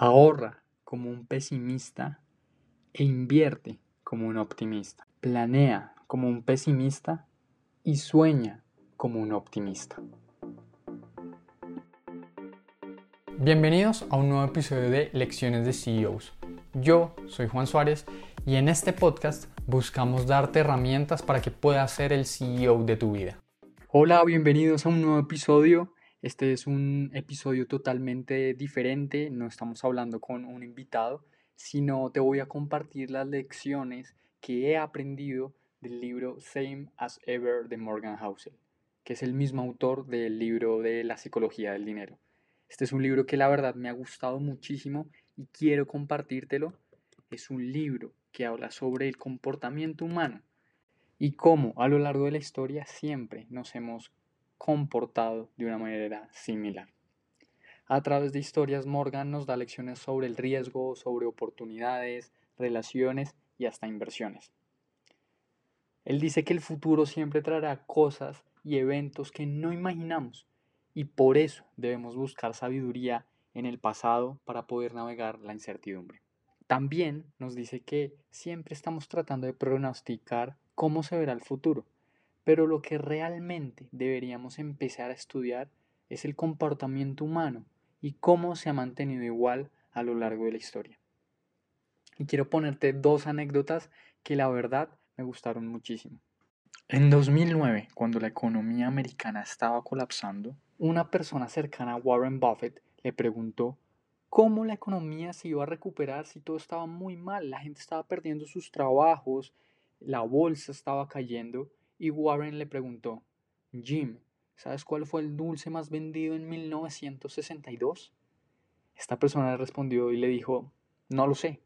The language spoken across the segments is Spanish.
Ahorra como un pesimista e invierte como un optimista. Planea como un pesimista y sueña como un optimista. Bienvenidos a un nuevo episodio de Lecciones de CEOs. Yo soy Juan Suárez y en este podcast buscamos darte herramientas para que puedas ser el CEO de tu vida. Hola, bienvenidos a un nuevo episodio este es un episodio totalmente diferente, no estamos hablando con un invitado, sino te voy a compartir las lecciones que he aprendido del libro Same as Ever de Morgan Housel, que es el mismo autor del libro de la psicología del dinero. Este es un libro que la verdad me ha gustado muchísimo y quiero compartírtelo. Es un libro que habla sobre el comportamiento humano y cómo a lo largo de la historia siempre nos hemos comportado de una manera similar. A través de historias, Morgan nos da lecciones sobre el riesgo, sobre oportunidades, relaciones y hasta inversiones. Él dice que el futuro siempre traerá cosas y eventos que no imaginamos y por eso debemos buscar sabiduría en el pasado para poder navegar la incertidumbre. También nos dice que siempre estamos tratando de pronosticar cómo se verá el futuro pero lo que realmente deberíamos empezar a estudiar es el comportamiento humano y cómo se ha mantenido igual a lo largo de la historia. Y quiero ponerte dos anécdotas que la verdad me gustaron muchísimo. En 2009, cuando la economía americana estaba colapsando, una persona cercana a Warren Buffett le preguntó cómo la economía se iba a recuperar si todo estaba muy mal, la gente estaba perdiendo sus trabajos, la bolsa estaba cayendo y Warren le preguntó, Jim, ¿sabes cuál fue el dulce más vendido en 1962? Esta persona le respondió y le dijo, no lo sé.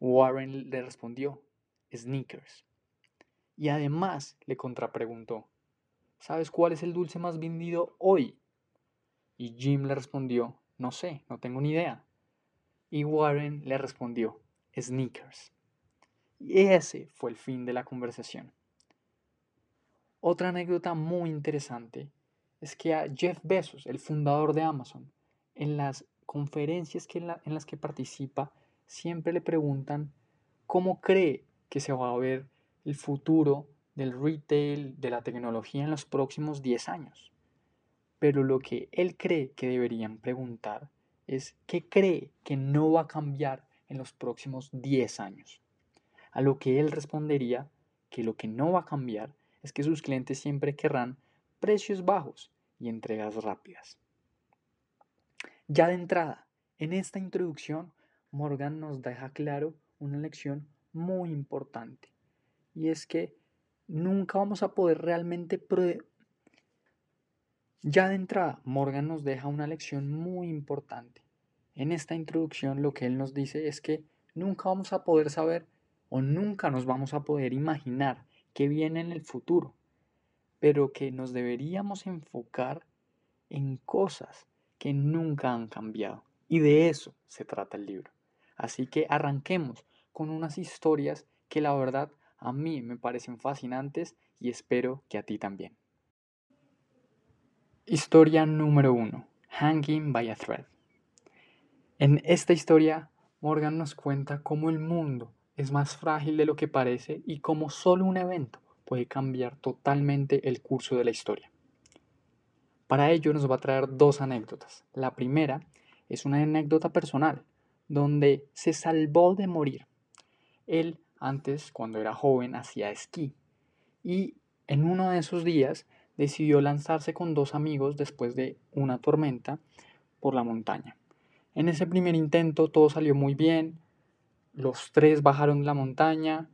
Warren le respondió, Sneakers. Y además le contrapreguntó, ¿sabes cuál es el dulce más vendido hoy? Y Jim le respondió, no sé, no tengo ni idea. Y Warren le respondió, Sneakers. Y ese fue el fin de la conversación. Otra anécdota muy interesante es que a Jeff Bezos, el fundador de Amazon, en las conferencias que en, las que participa, siempre le preguntan cómo cree que se va a ver el futuro del retail, de la tecnología en los próximos 10 años. Pero lo que él cree que deberían preguntar es qué cree que no va a cambiar en los próximos 10 años. A lo que él respondería que lo que no va a cambiar es que sus clientes siempre querrán precios bajos y entregas rápidas. Ya de entrada, en esta introducción, Morgan nos deja claro una lección muy importante y es que nunca vamos a poder realmente ya de entrada, Morgan nos deja una lección muy importante. En esta introducción lo que él nos dice es que nunca vamos a poder saber o nunca nos vamos a poder imaginar que viene en el futuro, pero que nos deberíamos enfocar en cosas que nunca han cambiado. Y de eso se trata el libro. Así que arranquemos con unas historias que la verdad a mí me parecen fascinantes y espero que a ti también. Historia número 1. Hanging by a Thread. En esta historia, Morgan nos cuenta cómo el mundo es más frágil de lo que parece y como solo un evento puede cambiar totalmente el curso de la historia. Para ello nos va a traer dos anécdotas. La primera es una anécdota personal, donde se salvó de morir. Él antes, cuando era joven, hacía esquí y en uno de esos días decidió lanzarse con dos amigos después de una tormenta por la montaña. En ese primer intento todo salió muy bien, los tres bajaron la montaña,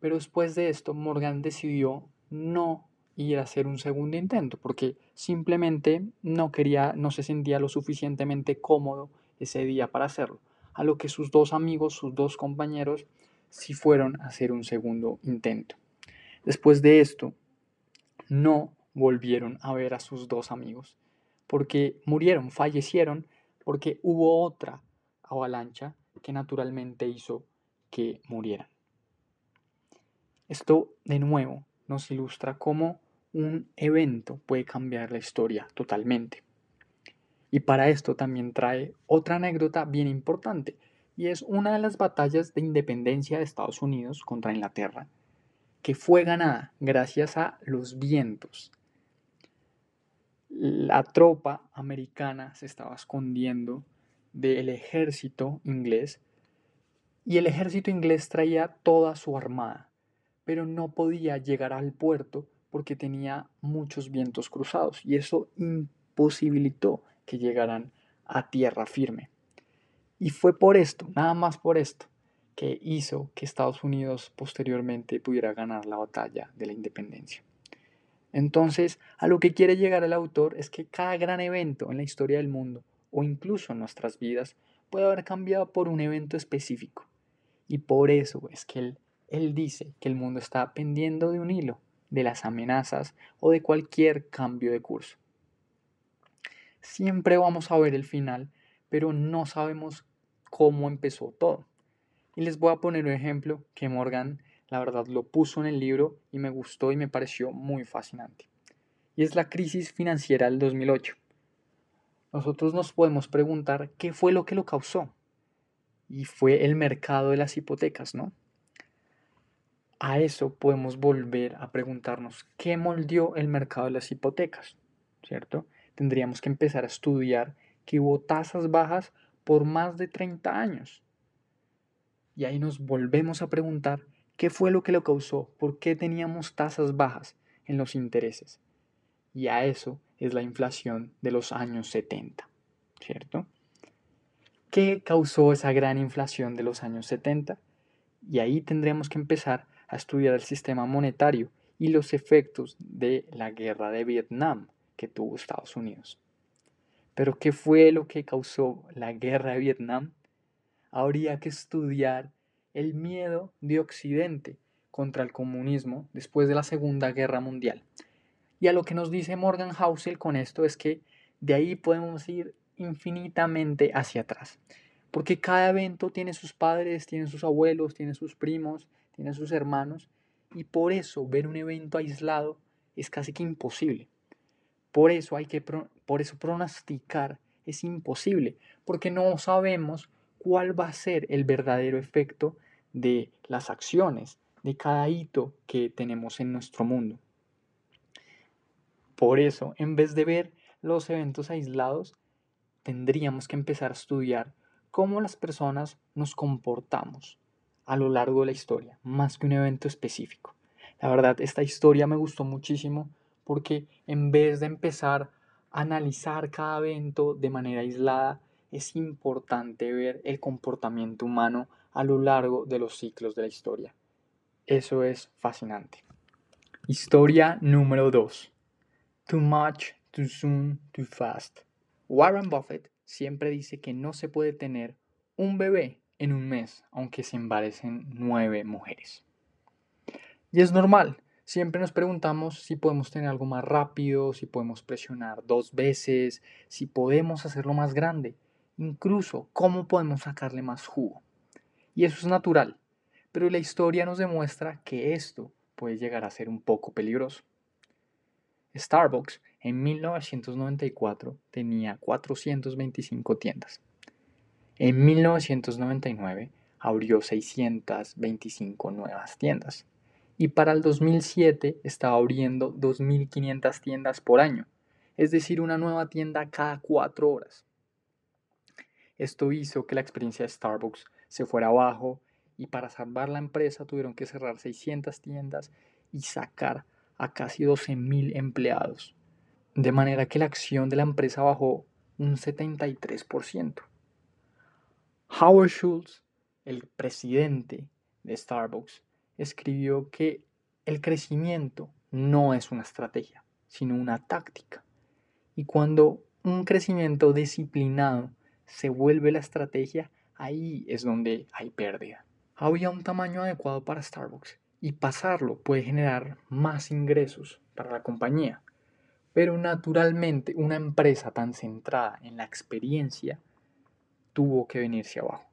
pero después de esto Morgan decidió no ir a hacer un segundo intento porque simplemente no quería, no se sentía lo suficientemente cómodo ese día para hacerlo. A lo que sus dos amigos, sus dos compañeros, sí fueron a hacer un segundo intento. Después de esto, no volvieron a ver a sus dos amigos porque murieron, fallecieron porque hubo otra avalancha que naturalmente hizo que murieran. Esto de nuevo nos ilustra cómo un evento puede cambiar la historia totalmente. Y para esto también trae otra anécdota bien importante, y es una de las batallas de independencia de Estados Unidos contra Inglaterra, que fue ganada gracias a los vientos. La tropa americana se estaba escondiendo del ejército inglés y el ejército inglés traía toda su armada, pero no podía llegar al puerto porque tenía muchos vientos cruzados y eso imposibilitó que llegaran a tierra firme. Y fue por esto, nada más por esto, que hizo que Estados Unidos posteriormente pudiera ganar la batalla de la independencia. Entonces, a lo que quiere llegar el autor es que cada gran evento en la historia del mundo, o incluso nuestras vidas, puede haber cambiado por un evento específico. Y por eso es que él, él dice que el mundo está pendiendo de un hilo, de las amenazas o de cualquier cambio de curso. Siempre vamos a ver el final, pero no sabemos cómo empezó todo. Y les voy a poner un ejemplo que Morgan, la verdad, lo puso en el libro y me gustó y me pareció muy fascinante. Y es la crisis financiera del 2008. Nosotros nos podemos preguntar qué fue lo que lo causó. Y fue el mercado de las hipotecas, ¿no? A eso podemos volver a preguntarnos qué moldeó el mercado de las hipotecas, ¿cierto? Tendríamos que empezar a estudiar que hubo tasas bajas por más de 30 años. Y ahí nos volvemos a preguntar qué fue lo que lo causó, por qué teníamos tasas bajas en los intereses. Y a eso es la inflación de los años 70, ¿cierto? ¿Qué causó esa gran inflación de los años 70? Y ahí tendremos que empezar a estudiar el sistema monetario y los efectos de la guerra de Vietnam que tuvo Estados Unidos. Pero ¿qué fue lo que causó la guerra de Vietnam? Habría que estudiar el miedo de Occidente contra el comunismo después de la Segunda Guerra Mundial. Y a lo que nos dice Morgan Housel con esto es que de ahí podemos ir infinitamente hacia atrás. Porque cada evento tiene sus padres, tiene sus abuelos, tiene sus primos, tiene sus hermanos, y por eso ver un evento aislado es casi que imposible. Por eso hay que por eso pronosticar es imposible, porque no sabemos cuál va a ser el verdadero efecto de las acciones, de cada hito que tenemos en nuestro mundo. Por eso, en vez de ver los eventos aislados, tendríamos que empezar a estudiar cómo las personas nos comportamos a lo largo de la historia, más que un evento específico. La verdad, esta historia me gustó muchísimo porque en vez de empezar a analizar cada evento de manera aislada, es importante ver el comportamiento humano a lo largo de los ciclos de la historia. Eso es fascinante. Historia número 2. Too much, too soon, too fast. Warren Buffett siempre dice que no se puede tener un bebé en un mes, aunque se embarecen nueve mujeres. Y es normal, siempre nos preguntamos si podemos tener algo más rápido, si podemos presionar dos veces, si podemos hacerlo más grande, incluso cómo podemos sacarle más jugo. Y eso es natural, pero la historia nos demuestra que esto puede llegar a ser un poco peligroso. Starbucks en 1994 tenía 425 tiendas. En 1999 abrió 625 nuevas tiendas y para el 2007 estaba abriendo 2.500 tiendas por año, es decir, una nueva tienda cada cuatro horas. Esto hizo que la experiencia de Starbucks se fuera abajo y para salvar la empresa tuvieron que cerrar 600 tiendas y sacar a casi 12.000 empleados, de manera que la acción de la empresa bajó un 73%. Howard Schultz, el presidente de Starbucks, escribió que el crecimiento no es una estrategia, sino una táctica. Y cuando un crecimiento disciplinado se vuelve la estrategia, ahí es donde hay pérdida. Había un tamaño adecuado para Starbucks y pasarlo puede generar más ingresos para la compañía. Pero naturalmente una empresa tan centrada en la experiencia tuvo que venirse abajo.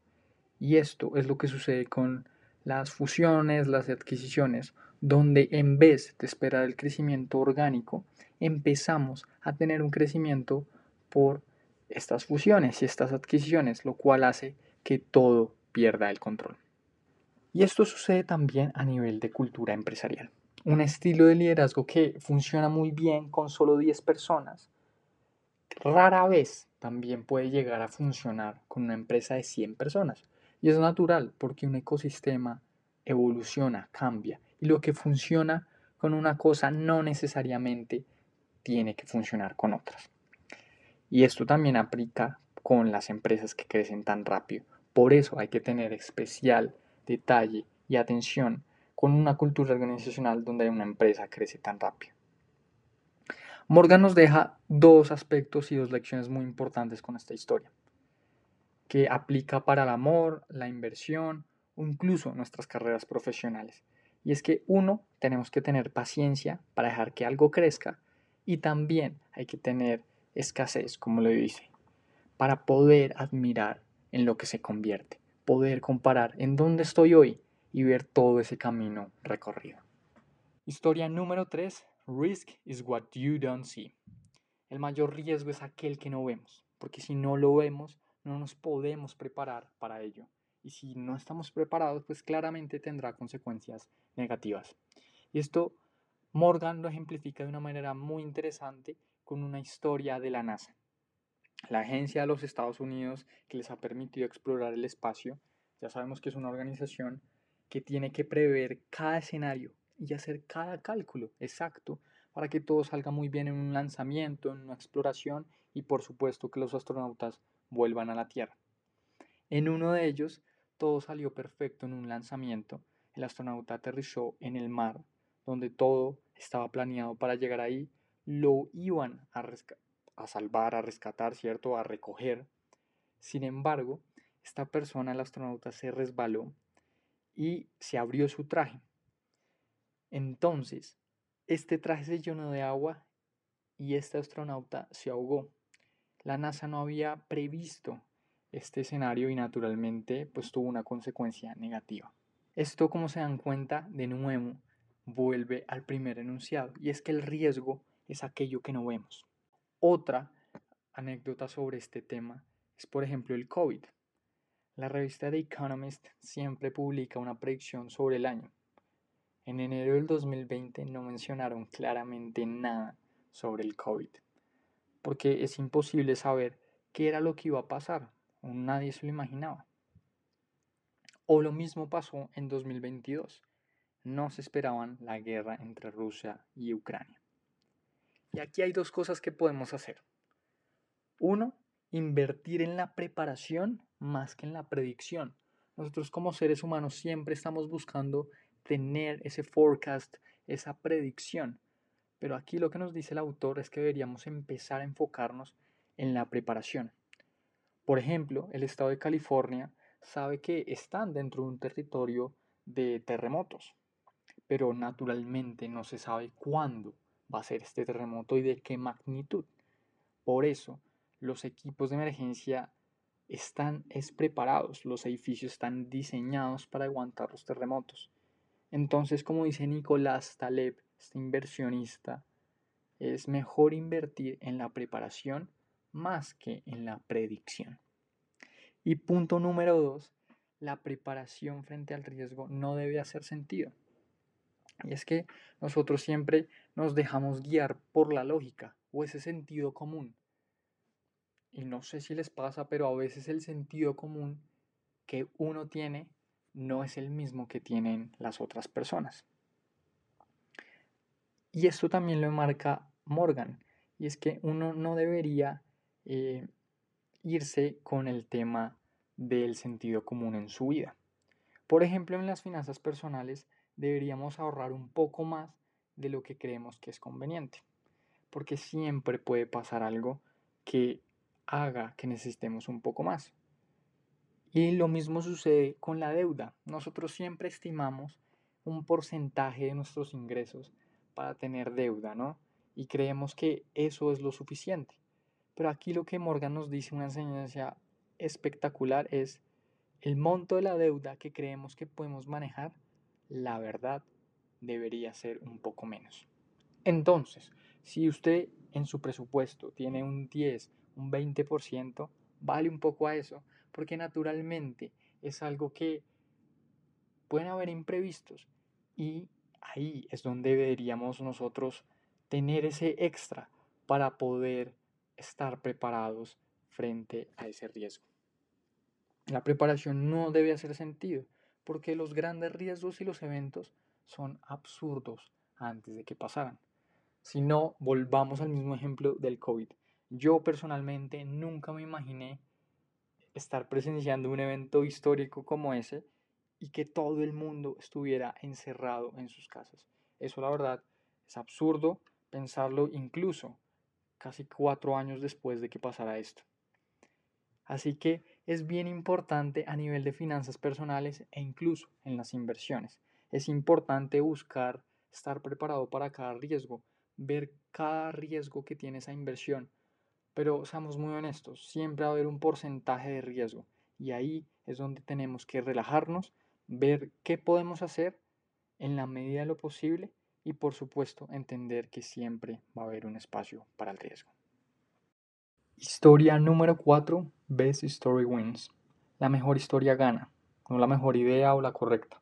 Y esto es lo que sucede con las fusiones, las adquisiciones, donde en vez de esperar el crecimiento orgánico, empezamos a tener un crecimiento por estas fusiones y estas adquisiciones, lo cual hace que todo pierda el control. Y esto sucede también a nivel de cultura empresarial. Un estilo de liderazgo que funciona muy bien con solo 10 personas, rara vez también puede llegar a funcionar con una empresa de 100 personas. Y es natural porque un ecosistema evoluciona, cambia. Y lo que funciona con una cosa no necesariamente tiene que funcionar con otras. Y esto también aplica con las empresas que crecen tan rápido. Por eso hay que tener especial detalle y atención con una cultura organizacional donde una empresa crece tan rápido. Morgan nos deja dos aspectos y dos lecciones muy importantes con esta historia, que aplica para el amor, la inversión o incluso nuestras carreras profesionales. Y es que uno, tenemos que tener paciencia para dejar que algo crezca y también hay que tener escasez, como lo dice, para poder admirar en lo que se convierte, poder comparar en dónde estoy hoy y ver todo ese camino recorrido. Historia número 3. Risk is what you don't see. El mayor riesgo es aquel que no vemos, porque si no lo vemos, no nos podemos preparar para ello. Y si no estamos preparados, pues claramente tendrá consecuencias negativas. Y esto Morgan lo ejemplifica de una manera muy interesante con una historia de la NASA. La agencia de los Estados Unidos que les ha permitido explorar el espacio, ya sabemos que es una organización que tiene que prever cada escenario y hacer cada cálculo exacto para que todo salga muy bien en un lanzamiento, en una exploración y por supuesto que los astronautas vuelvan a la Tierra. En uno de ellos, todo salió perfecto en un lanzamiento. El astronauta aterrizó en el mar, donde todo estaba planeado para llegar ahí. Lo iban a, a salvar, a rescatar, ¿cierto? A recoger. Sin embargo, esta persona, el astronauta, se resbaló y se abrió su traje. Entonces, este traje se llenó de agua y este astronauta se ahogó. La NASA no había previsto este escenario y naturalmente pues tuvo una consecuencia negativa. Esto como se dan cuenta de nuevo vuelve al primer enunciado y es que el riesgo es aquello que no vemos. Otra anécdota sobre este tema es por ejemplo el COVID. La revista The Economist siempre publica una predicción sobre el año en enero del 2020 no mencionaron claramente nada sobre el COVID, porque es imposible saber qué era lo que iba a pasar, nadie se lo imaginaba. O lo mismo pasó en 2022. No se esperaban la guerra entre Rusia y Ucrania. Y aquí hay dos cosas que podemos hacer. Uno, invertir en la preparación más que en la predicción. Nosotros como seres humanos siempre estamos buscando tener ese forecast, esa predicción. Pero aquí lo que nos dice el autor es que deberíamos empezar a enfocarnos en la preparación. Por ejemplo, el estado de California sabe que están dentro de un territorio de terremotos, pero naturalmente no se sabe cuándo va a ser este terremoto y de qué magnitud. Por eso, los equipos de emergencia están es preparados, los edificios están diseñados para aguantar los terremotos. Entonces, como dice Nicolás Taleb, este inversionista, es mejor invertir en la preparación más que en la predicción. Y punto número dos, la preparación frente al riesgo no debe hacer sentido. Y es que nosotros siempre nos dejamos guiar por la lógica o ese sentido común. Y no sé si les pasa, pero a veces el sentido común que uno tiene no es el mismo que tienen las otras personas. Y esto también lo marca Morgan, y es que uno no debería eh, irse con el tema del sentido común en su vida. Por ejemplo, en las finanzas personales deberíamos ahorrar un poco más de lo que creemos que es conveniente, porque siempre puede pasar algo que haga que necesitemos un poco más. Y lo mismo sucede con la deuda. Nosotros siempre estimamos un porcentaje de nuestros ingresos para tener deuda, ¿no? Y creemos que eso es lo suficiente. Pero aquí lo que Morgan nos dice, una enseñanza espectacular, es el monto de la deuda que creemos que podemos manejar, la verdad debería ser un poco menos. Entonces, si usted en su presupuesto tiene un 10, un 20%, vale un poco a eso, porque naturalmente es algo que pueden haber imprevistos y ahí es donde deberíamos nosotros tener ese extra para poder estar preparados frente a ese riesgo. La preparación no debe hacer sentido porque los grandes riesgos y los eventos son absurdos antes de que pasaran. Si no, volvamos al mismo ejemplo del COVID. Yo personalmente nunca me imaginé estar presenciando un evento histórico como ese y que todo el mundo estuviera encerrado en sus casas. Eso la verdad es absurdo pensarlo incluso casi cuatro años después de que pasara esto. Así que es bien importante a nivel de finanzas personales e incluso en las inversiones. Es importante buscar estar preparado para cada riesgo, ver cada riesgo que tiene esa inversión. Pero seamos muy honestos, siempre va a haber un porcentaje de riesgo y ahí es donde tenemos que relajarnos, ver qué podemos hacer en la medida de lo posible y por supuesto entender que siempre va a haber un espacio para el riesgo. Historia número 4. Best Story Wins. La mejor historia gana, no la mejor idea o la correcta.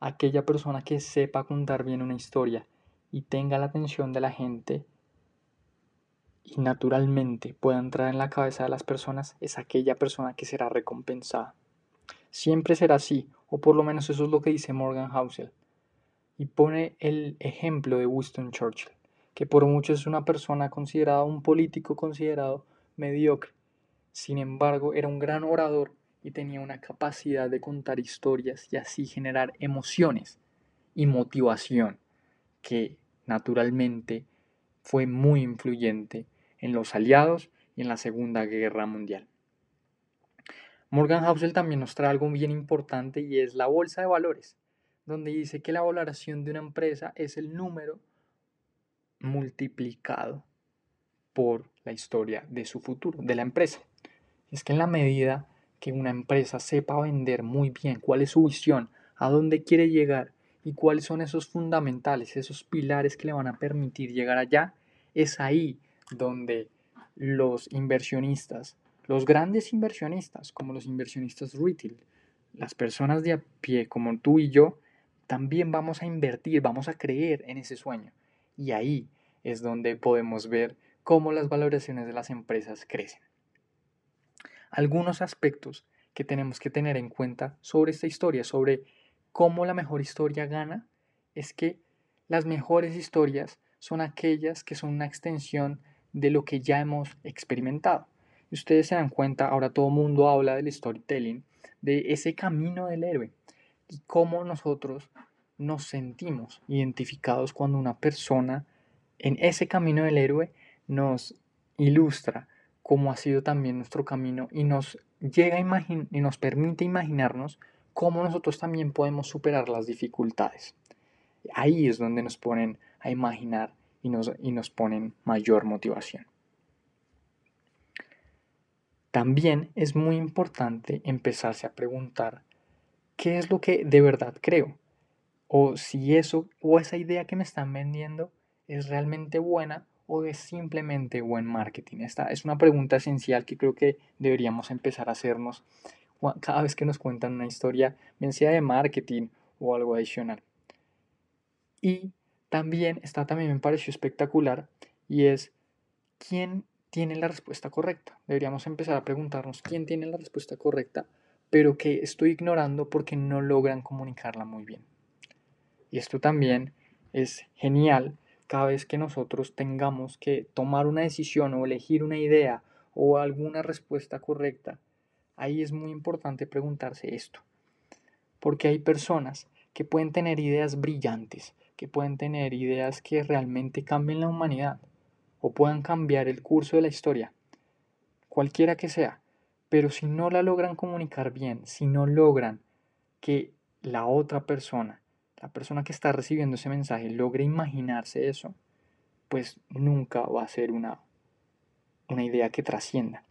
Aquella persona que sepa contar bien una historia y tenga la atención de la gente y naturalmente pueda entrar en la cabeza de las personas es aquella persona que será recompensada. Siempre será así, o por lo menos eso es lo que dice Morgan Housel. Y pone el ejemplo de Winston Churchill, que por muchos es una persona considerada, un político considerado mediocre. Sin embargo, era un gran orador y tenía una capacidad de contar historias y así generar emociones y motivación que naturalmente fue muy influyente en los aliados y en la Segunda Guerra Mundial. Morgan Housel también nos trae algo bien importante y es la bolsa de valores, donde dice que la valoración de una empresa es el número multiplicado por la historia de su futuro, de la empresa. Es que en la medida que una empresa sepa vender muy bien cuál es su visión, a dónde quiere llegar y cuáles son esos fundamentales, esos pilares que le van a permitir llegar allá, es ahí donde los inversionistas, los grandes inversionistas, como los inversionistas retail, las personas de a pie como tú y yo, también vamos a invertir, vamos a creer en ese sueño. Y ahí es donde podemos ver cómo las valoraciones de las empresas crecen. Algunos aspectos que tenemos que tener en cuenta sobre esta historia, sobre cómo la mejor historia gana, es que las mejores historias son aquellas que son una extensión de lo que ya hemos experimentado. Y ustedes se dan cuenta, ahora todo el mundo habla del storytelling, de ese camino del héroe y cómo nosotros nos sentimos identificados cuando una persona en ese camino del héroe nos ilustra cómo ha sido también nuestro camino y nos llega a y nos permite imaginarnos cómo nosotros también podemos superar las dificultades. Ahí es donde nos ponen a imaginar y nos, y nos ponen mayor motivación. También es muy importante empezarse a preguntar qué es lo que de verdad creo o si eso o esa idea que me están vendiendo es realmente buena o es simplemente buen marketing? Esta es una pregunta esencial que creo que deberíamos empezar a hacernos cada vez que nos cuentan una historia, bien sea de marketing o algo adicional. Y también, esta también me pareció espectacular y es quién tiene la respuesta correcta. Deberíamos empezar a preguntarnos quién tiene la respuesta correcta, pero que estoy ignorando porque no logran comunicarla muy bien. Y esto también es genial cada vez que nosotros tengamos que tomar una decisión o elegir una idea o alguna respuesta correcta, ahí es muy importante preguntarse esto. Porque hay personas que pueden tener ideas brillantes, que pueden tener ideas que realmente cambien la humanidad o puedan cambiar el curso de la historia, cualquiera que sea, pero si no la logran comunicar bien, si no logran que la otra persona la persona que está recibiendo ese mensaje logre imaginarse eso, pues nunca va a ser una, una idea que trascienda.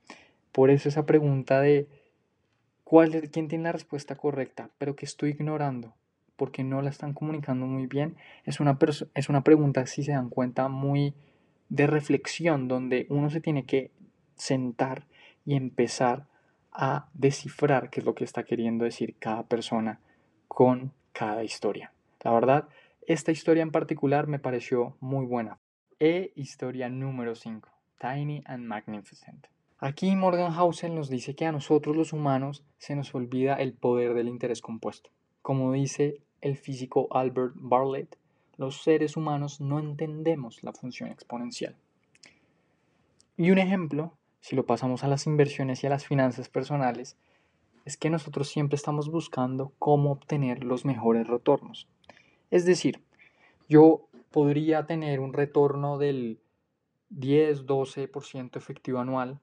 Por eso esa pregunta de ¿cuál, quién tiene la respuesta correcta, pero que estoy ignorando porque no la están comunicando muy bien, es una, es una pregunta, si se dan cuenta, muy de reflexión, donde uno se tiene que sentar y empezar a descifrar qué es lo que está queriendo decir cada persona con cada historia. La verdad, esta historia en particular me pareció muy buena. E historia número 5, Tiny and Magnificent. Aquí Morgan Housel nos dice que a nosotros los humanos se nos olvida el poder del interés compuesto. Como dice el físico Albert Bartlett, los seres humanos no entendemos la función exponencial. Y un ejemplo, si lo pasamos a las inversiones y a las finanzas personales, es que nosotros siempre estamos buscando cómo obtener los mejores retornos. Es decir, yo podría tener un retorno del 10-12% efectivo anual,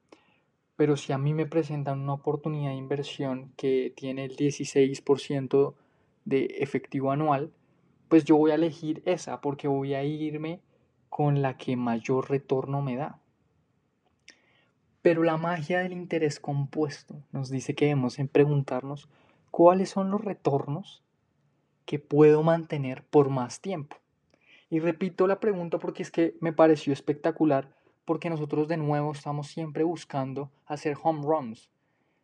pero si a mí me presentan una oportunidad de inversión que tiene el 16% de efectivo anual, pues yo voy a elegir esa porque voy a irme con la que mayor retorno me da. Pero la magia del interés compuesto nos dice que debemos en preguntarnos cuáles son los retornos que puedo mantener por más tiempo. Y repito la pregunta porque es que me pareció espectacular porque nosotros de nuevo estamos siempre buscando hacer home runs.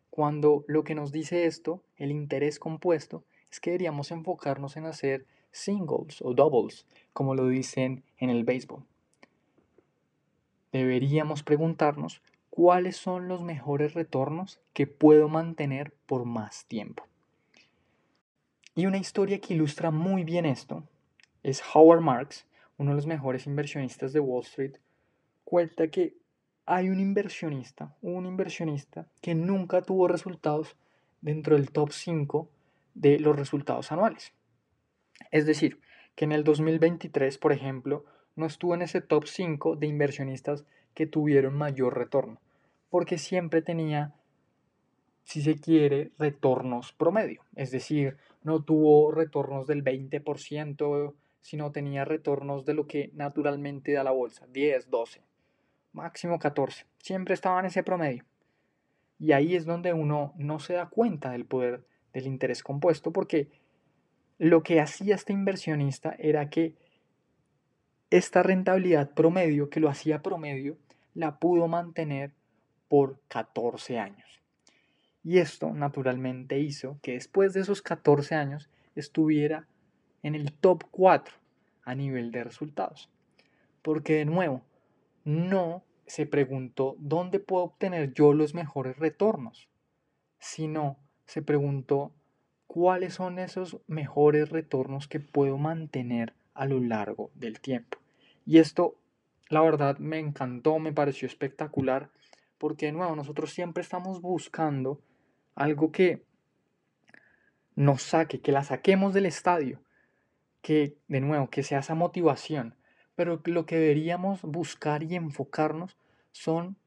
Cuando lo que nos dice esto, el interés compuesto, es que deberíamos enfocarnos en hacer singles o doubles, como lo dicen en el béisbol. Deberíamos preguntarnos cuáles son los mejores retornos que puedo mantener por más tiempo. Y una historia que ilustra muy bien esto es Howard Marks, uno de los mejores inversionistas de Wall Street, cuenta que hay un inversionista, un inversionista que nunca tuvo resultados dentro del top 5 de los resultados anuales. Es decir, que en el 2023, por ejemplo, no estuvo en ese top 5 de inversionistas que tuvieron mayor retorno, porque siempre tenía, si se quiere, retornos promedio. Es decir, no tuvo retornos del 20%, sino tenía retornos de lo que naturalmente da la bolsa, 10, 12, máximo 14. Siempre estaba en ese promedio. Y ahí es donde uno no se da cuenta del poder del interés compuesto, porque lo que hacía este inversionista era que esta rentabilidad promedio, que lo hacía promedio, la pudo mantener por 14 años. Y esto naturalmente hizo que después de esos 14 años estuviera en el top 4 a nivel de resultados. Porque de nuevo, no se preguntó dónde puedo obtener yo los mejores retornos, sino se preguntó cuáles son esos mejores retornos que puedo mantener a lo largo del tiempo. Y esto, la verdad, me encantó, me pareció espectacular, porque de nuevo nosotros siempre estamos buscando algo que nos saque, que la saquemos del estadio, que de nuevo, que sea esa motivación, pero lo que deberíamos buscar y enfocarnos son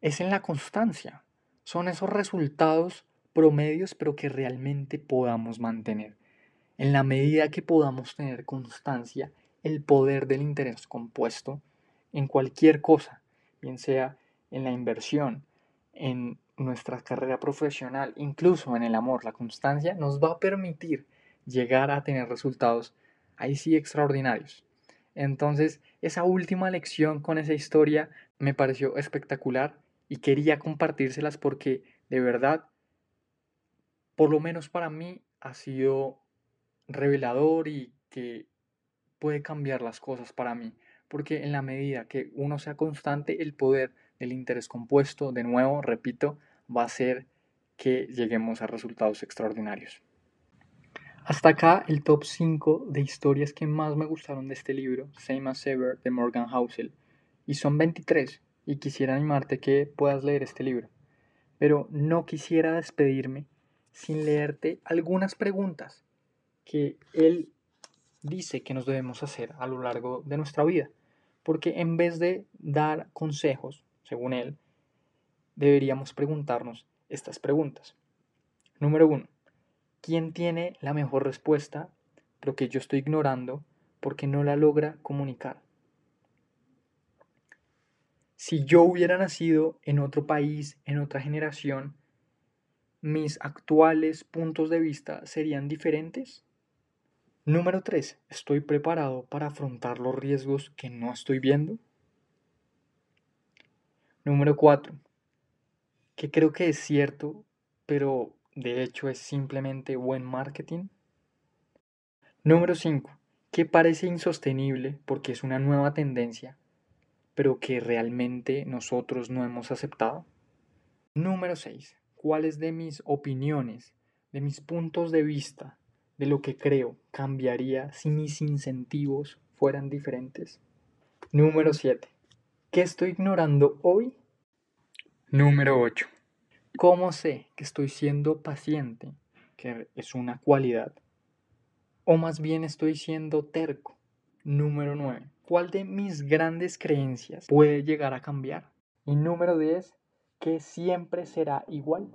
es en la constancia, son esos resultados promedios, pero que realmente podamos mantener. En la medida que podamos tener constancia, el poder del interés compuesto en cualquier cosa, bien sea en la inversión, en nuestra carrera profesional, incluso en el amor, la constancia nos va a permitir llegar a tener resultados ahí sí extraordinarios. Entonces, esa última lección con esa historia me pareció espectacular y quería compartírselas porque de verdad, por lo menos para mí, ha sido revelador y que puede cambiar las cosas para mí. Porque en la medida que uno sea constante, el poder del interés compuesto, de nuevo, repito, va a hacer que lleguemos a resultados extraordinarios. Hasta acá el top 5 de historias que más me gustaron de este libro, Same as Ever, de Morgan Housel. Y son 23, y quisiera animarte que puedas leer este libro. Pero no quisiera despedirme sin leerte algunas preguntas que él dice que nos debemos hacer a lo largo de nuestra vida. Porque en vez de dar consejos, según él, deberíamos preguntarnos estas preguntas. Número 1. ¿Quién tiene la mejor respuesta, pero que yo estoy ignorando porque no la logra comunicar? Si yo hubiera nacido en otro país, en otra generación, ¿mis actuales puntos de vista serían diferentes? Número 3. ¿Estoy preparado para afrontar los riesgos que no estoy viendo? Número 4. Que creo que es cierto, pero de hecho es simplemente buen marketing. Número 5. Que parece insostenible porque es una nueva tendencia, pero que realmente nosotros no hemos aceptado. Número 6. ¿Cuáles de mis opiniones, de mis puntos de vista, de lo que creo cambiaría si mis incentivos fueran diferentes? Número 7. ¿Qué estoy ignorando hoy? Número 8. ¿Cómo sé que estoy siendo paciente, que es una cualidad? O más bien estoy siendo terco. Número 9. ¿Cuál de mis grandes creencias puede llegar a cambiar? Y número 10. ¿Qué siempre será igual?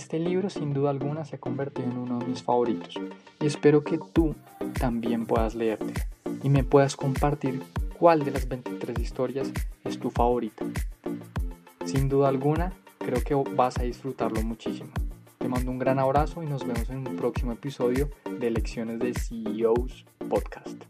Este libro sin duda alguna se ha convertido en uno de mis favoritos y espero que tú también puedas leerte y me puedas compartir cuál de las 23 historias es tu favorita. Sin duda alguna, creo que vas a disfrutarlo muchísimo. Te mando un gran abrazo y nos vemos en un próximo episodio de Lecciones de CEOs Podcast.